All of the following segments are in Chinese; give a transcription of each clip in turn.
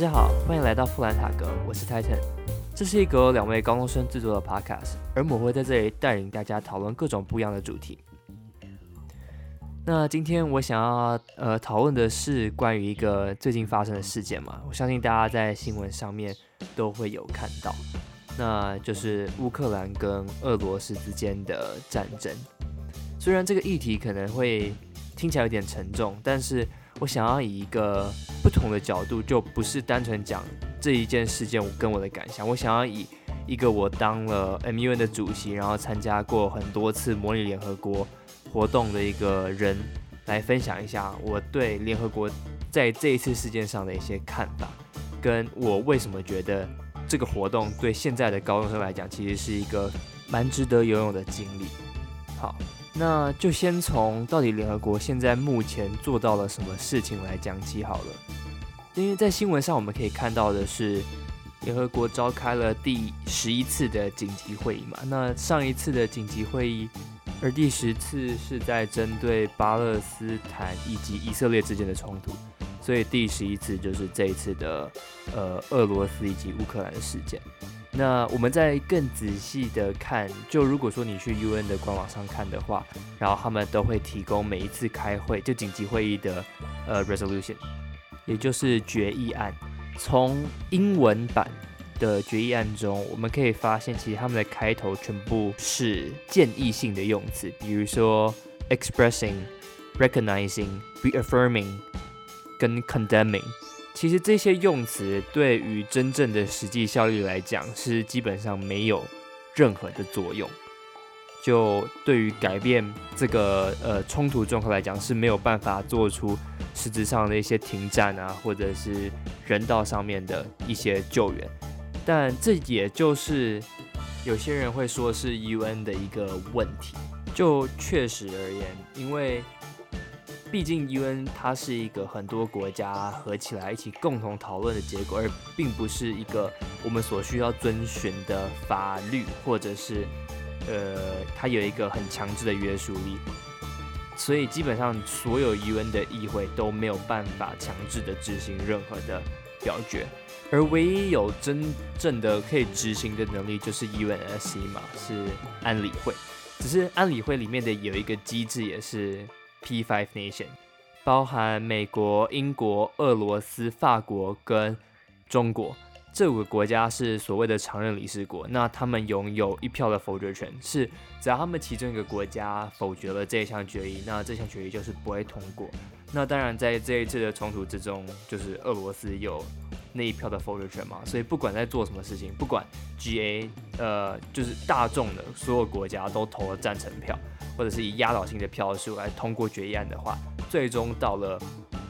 大家好，欢迎来到富兰塔格，我是 Titan。这是一个两位高中生制作的 Podcast，而我会在这里带领大家讨论各种不一样的主题。那今天我想要呃讨论的是关于一个最近发生的事件嘛，我相信大家在新闻上面都会有看到，那就是乌克兰跟俄罗斯之间的战争。虽然这个议题可能会听起来有点沉重，但是我想要以一个不同的角度，就不是单纯讲这一件事件我跟我的感想，我想要以一个我当了 MUN 的主席，然后参加过很多次模拟联合国活动的一个人，来分享一下我对联合国在这一次事件上的一些看法，跟我为什么觉得这个活动对现在的高中生来讲，其实是一个蛮值得游泳的经历。好。那就先从到底联合国现在目前做到了什么事情来讲起好了。因为在新闻上我们可以看到的是，联合国召开了第十一次的紧急会议嘛。那上一次的紧急会议，而第十次是在针对巴勒斯坦以及以色列之间的冲突，所以第十一次就是这一次的呃俄罗斯以及乌克兰的事件。那我们再更仔细的看，就如果说你去 UN 的官网上看的话，然后他们都会提供每一次开会就紧急会议的呃 resolution，也就是决议案。从英文版的决议案中，我们可以发现，其实他们的开头全部是建议性的用词，比如说 expressing、recognizing、reaffirming 跟 condemning。其实这些用词对于真正的实际效率来讲，是基本上没有任何的作用。就对于改变这个呃冲突状况来讲，是没有办法做出实质上的一些停战啊，或者是人道上面的一些救援。但这也就是有些人会说是 UN 的一个问题。就确实而言，因为。毕竟，UN 它是一个很多国家合起来一起共同讨论的结果，而并不是一个我们所需要遵循的法律，或者是呃，它有一个很强制的约束力。所以，基本上所有 UN 的议会都没有办法强制的执行任何的表决，而唯一有真正的可以执行的能力就是 UNSC 嘛，是安理会。只是安理会里面的有一个机制也是。P5 Nation 包含美国、英国、俄罗斯、法国跟中国这五个国家是所谓的常任理事国，那他们拥有一票的否决权，是只要他们其中一个国家否决了这项决议，那这项决议就是不会通过。那当然，在这一次的冲突之中，就是俄罗斯有那一票的否决权嘛，所以不管在做什么事情，不管 GA 呃就是大众的所有国家都投了赞成票。或者是以压倒性的票数来通过决议案的话，最终到了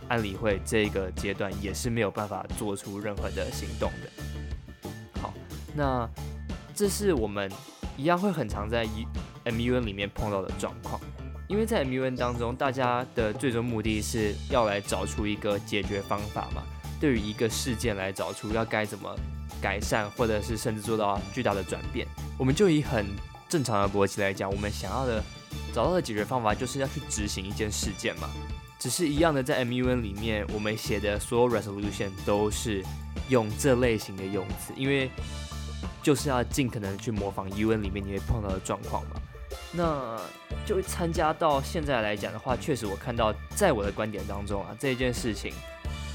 安理会这个阶段，也是没有办法做出任何的行动的。好，那这是我们一样会很常在 MUN 里面碰到的状况，因为在 MUN 当中，大家的最终目的是要来找出一个解决方法嘛，对于一个事件来找出要该怎么改善，或者是甚至做到巨大的转变，我们就以很正常的逻辑来讲，我们想要的。找到的解决方法就是要去执行一件事件嘛，只是一样的，在 MUN 里面，我们写的所有 resolution 都是用这类型的用词，因为就是要尽可能去模仿 UN 里面你会碰到的状况嘛。那就参加到现在来讲的话，确实我看到，在我的观点当中啊，这件事情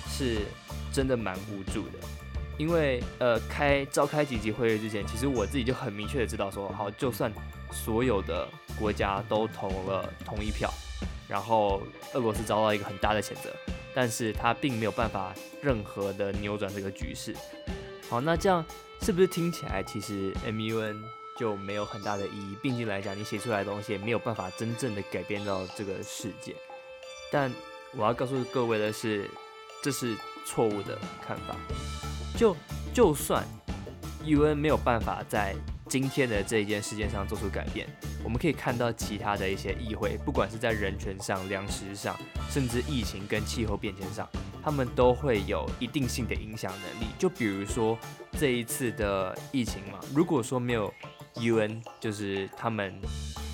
是真的蛮无助的，因为呃，开召开紧急会议之前，其实我自己就很明确的知道说，好，就算所有的国家都投了同一票，然后俄罗斯遭到一个很大的谴责，但是他并没有办法任何的扭转这个局势。好，那这样是不是听起来其实 MUN 就没有很大的意义？毕竟来讲，你写出来的东西也没有办法真正的改变到这个世界。但我要告诉各位的是，这是错误的看法。就就算 UN 没有办法在今天的这一件事件上做出改变。我们可以看到其他的一些议会，不管是在人权上、粮食上，甚至疫情跟气候变迁上，他们都会有一定性的影响能力。就比如说这一次的疫情嘛，如果说没有 UN，就是他们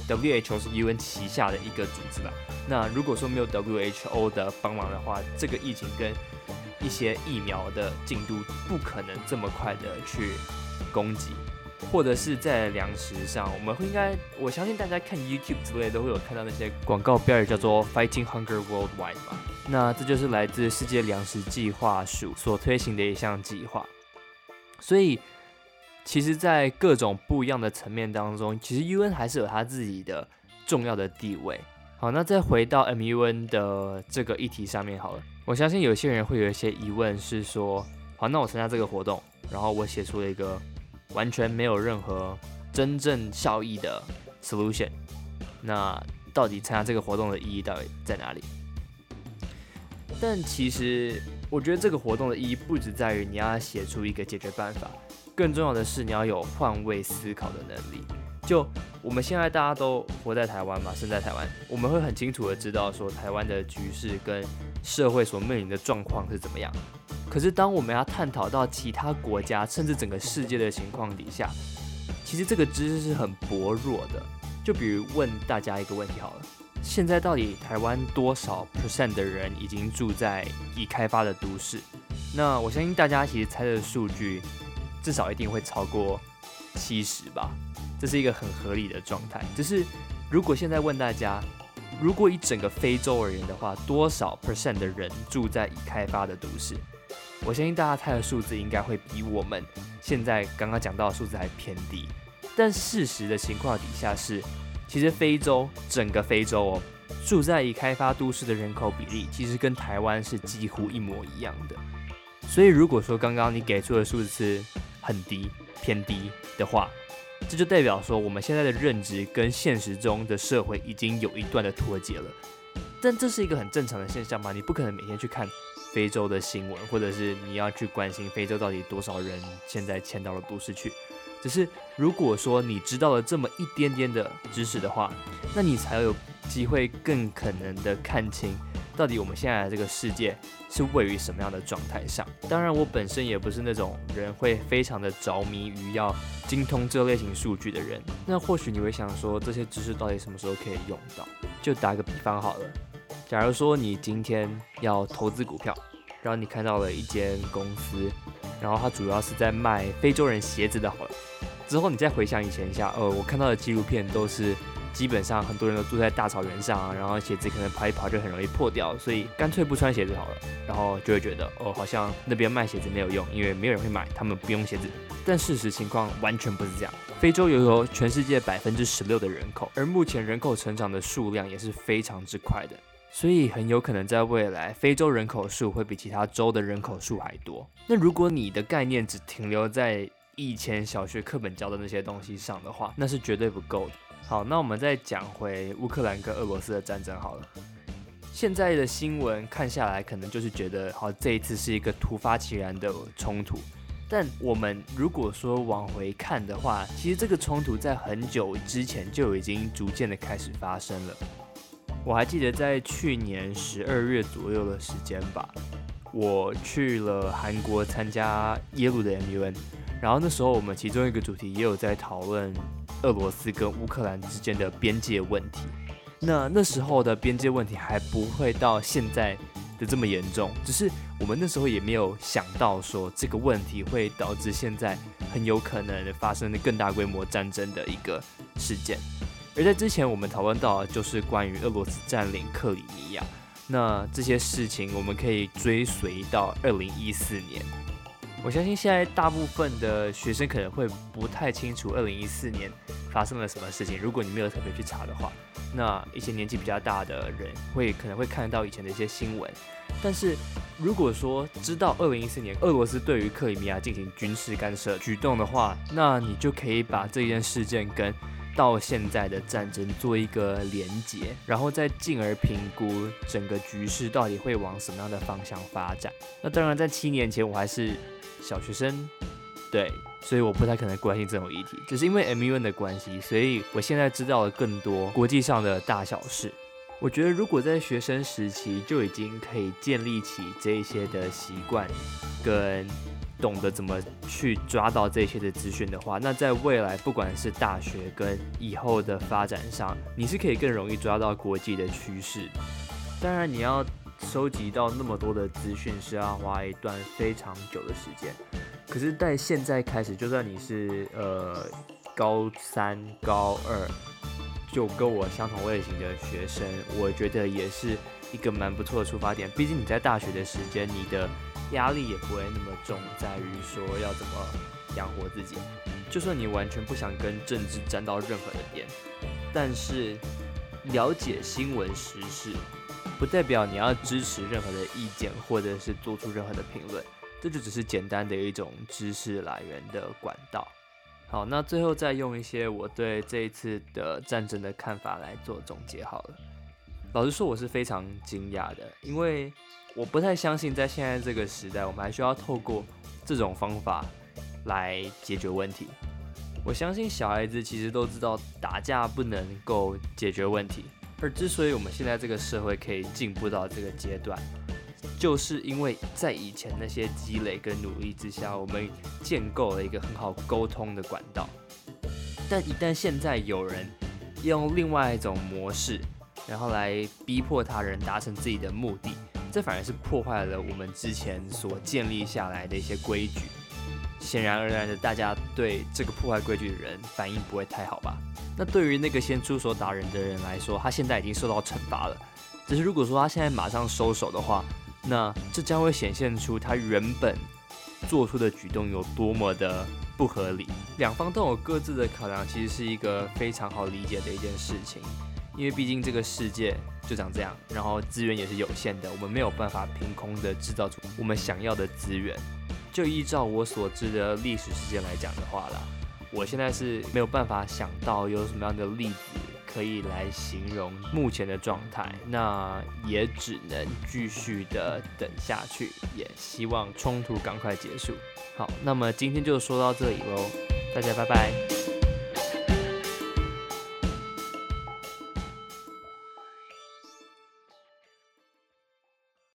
WHO 是 UN 旗下的一个组织吧，那如果说没有 WHO 的帮忙的话，这个疫情跟一些疫苗的进度不可能这么快的去攻击，或者是在粮食上，我们会应该，我相信大家看 YouTube 之类都会有看到那些广告标语叫做 Fighting Hunger Worldwide 吧。那这就是来自世界粮食计划署所推行的一项计划。所以，其实，在各种不一样的层面当中，其实 UN 还是有它自己的重要的地位。好，那再回到 MUN 的这个议题上面好了。我相信有些人会有一些疑问，是说，好，那我参加这个活动，然后我写出了一个完全没有任何真正效益的 solution，那到底参加这个活动的意义到底在哪里？但其实，我觉得这个活动的意义不只在于你要写出一个解决办法，更重要的是你要有换位思考的能力。就我们现在大家都活在台湾嘛，生在台湾，我们会很清楚的知道说台湾的局势跟社会所面临的状况是怎么样。可是当我们要探讨到其他国家甚至整个世界的情况底下，其实这个知识是很薄弱的。就比如问大家一个问题好了，现在到底台湾多少 percent 的人已经住在已开发的都市？那我相信大家其实猜的数据至少一定会超过七十吧。这是一个很合理的状态。只是，如果现在问大家，如果以整个非洲而言的话，多少 percent 的人住在已开发的都市？我相信大家猜的数字应该会比我们现在刚刚讲到的数字还偏低。但事实的情况底下是，其实非洲整个非洲哦，住在已开发都市的人口比例，其实跟台湾是几乎一模一样的。所以，如果说刚刚你给出的数字是很低、偏低的话，这就代表说，我们现在的认知跟现实中的社会已经有一段的脱节了。但这是一个很正常的现象嘛？你不可能每天去看非洲的新闻，或者是你要去关心非洲到底多少人现在迁到了都市去。只是如果说你知道了这么一点点的知识的话，那你才有机会更可能的看清。到底我们现在的这个世界是位于什么样的状态上？当然，我本身也不是那种人会非常的着迷于要精通这类型数据的人。那或许你会想说，这些知识到底什么时候可以用到？就打个比方好了，假如说你今天要投资股票，然后你看到了一间公司，然后它主要是在卖非洲人鞋子的，好了，之后你再回想以前一下，呃，我看到的纪录片都是。基本上很多人都住在大草原上，然后鞋子可能跑一跑就很容易破掉，所以干脆不穿鞋子好了。然后就会觉得哦，好像那边卖鞋子没有用，因为没有人会买，他们不用鞋子。但事实情况完全不是这样。非洲拥有全世界百分之十六的人口，而目前人口成长的数量也是非常之快的，所以很有可能在未来，非洲人口数会比其他州的人口数还多。那如果你的概念只停留在以前小学课本教的那些东西上的话，那是绝对不够的。好，那我们再讲回乌克兰跟俄罗斯的战争好了。现在的新闻看下来，可能就是觉得，好，这一次是一个突发其然的冲突。但我们如果说往回看的话，其实这个冲突在很久之前就已经逐渐的开始发生了。我还记得在去年十二月左右的时间吧，我去了韩国参加耶鲁的 MUN，然后那时候我们其中一个主题也有在讨论。俄罗斯跟乌克兰之间的边界问题，那那时候的边界问题还不会到现在的这么严重，只是我们那时候也没有想到说这个问题会导致现在很有可能发生的更大规模战争的一个事件。而在之前我们讨论到就是关于俄罗斯占领克里米亚，那这些事情我们可以追随到二零一四年。我相信现在大部分的学生可能会不太清楚二零一四年发生了什么事情。如果你没有特别去查的话，那一些年纪比较大的人会可能会看到以前的一些新闻。但是如果说知道二零一四年俄罗斯对于克里米亚进行军事干涉举动的话，那你就可以把这件事件跟到现在的战争做一个连结，然后再进而评估整个局势到底会往什么样的方向发展。那当然，在七年前我还是。小学生，对，所以我不太可能关心这种议题，只是因为 MUN 的关系，所以我现在知道了更多国际上的大小事。我觉得如果在学生时期就已经可以建立起这些的习惯，跟懂得怎么去抓到这些的资讯的话，那在未来不管是大学跟以后的发展上，你是可以更容易抓到国际的趋势。当然，你要。收集到那么多的资讯是要花一段非常久的时间。可是，在现在开始，就算你是呃高三、高二，就跟我相同类型的学生，我觉得也是一个蛮不错的出发点。毕竟你在大学的时间，你的压力也不会那么重，在于说要怎么养活自己。就算你完全不想跟政治沾到任何的边，但是了解新闻时事，不代表你要支持任何的意见，或者是做出任何的评论。这就只是简单的一种知识来源的管道。好，那最后再用一些我对这一次的战争的看法来做总结好了。老实说，我是非常惊讶的，因为我不太相信在现在这个时代，我们还需要透过这种方法。来解决问题。我相信小孩子其实都知道打架不能够解决问题，而之所以我们现在这个社会可以进步到这个阶段，就是因为在以前那些积累跟努力之下，我们建构了一个很好沟通的管道。但一旦现在有人用另外一种模式，然后来逼迫他人达成自己的目的，这反而是破坏了我们之前所建立下来的一些规矩。显然而然的，大家对这个破坏规矩的人反应不会太好吧？那对于那个先出手打人的人来说，他现在已经受到惩罚了。只是如果说他现在马上收手的话，那这将会显现出他原本做出的举动有多么的不合理。两方都有各自的考量，其实是一个非常好理解的一件事情。因为毕竟这个世界就长这样，然后资源也是有限的，我们没有办法凭空的制造出我们想要的资源。就依照我所知的历史事件来讲的话啦，我现在是没有办法想到有什么样的例子可以来形容目前的状态，那也只能继续的等下去，也希望冲突赶快结束。好，那么今天就说到这里喽，大家拜拜。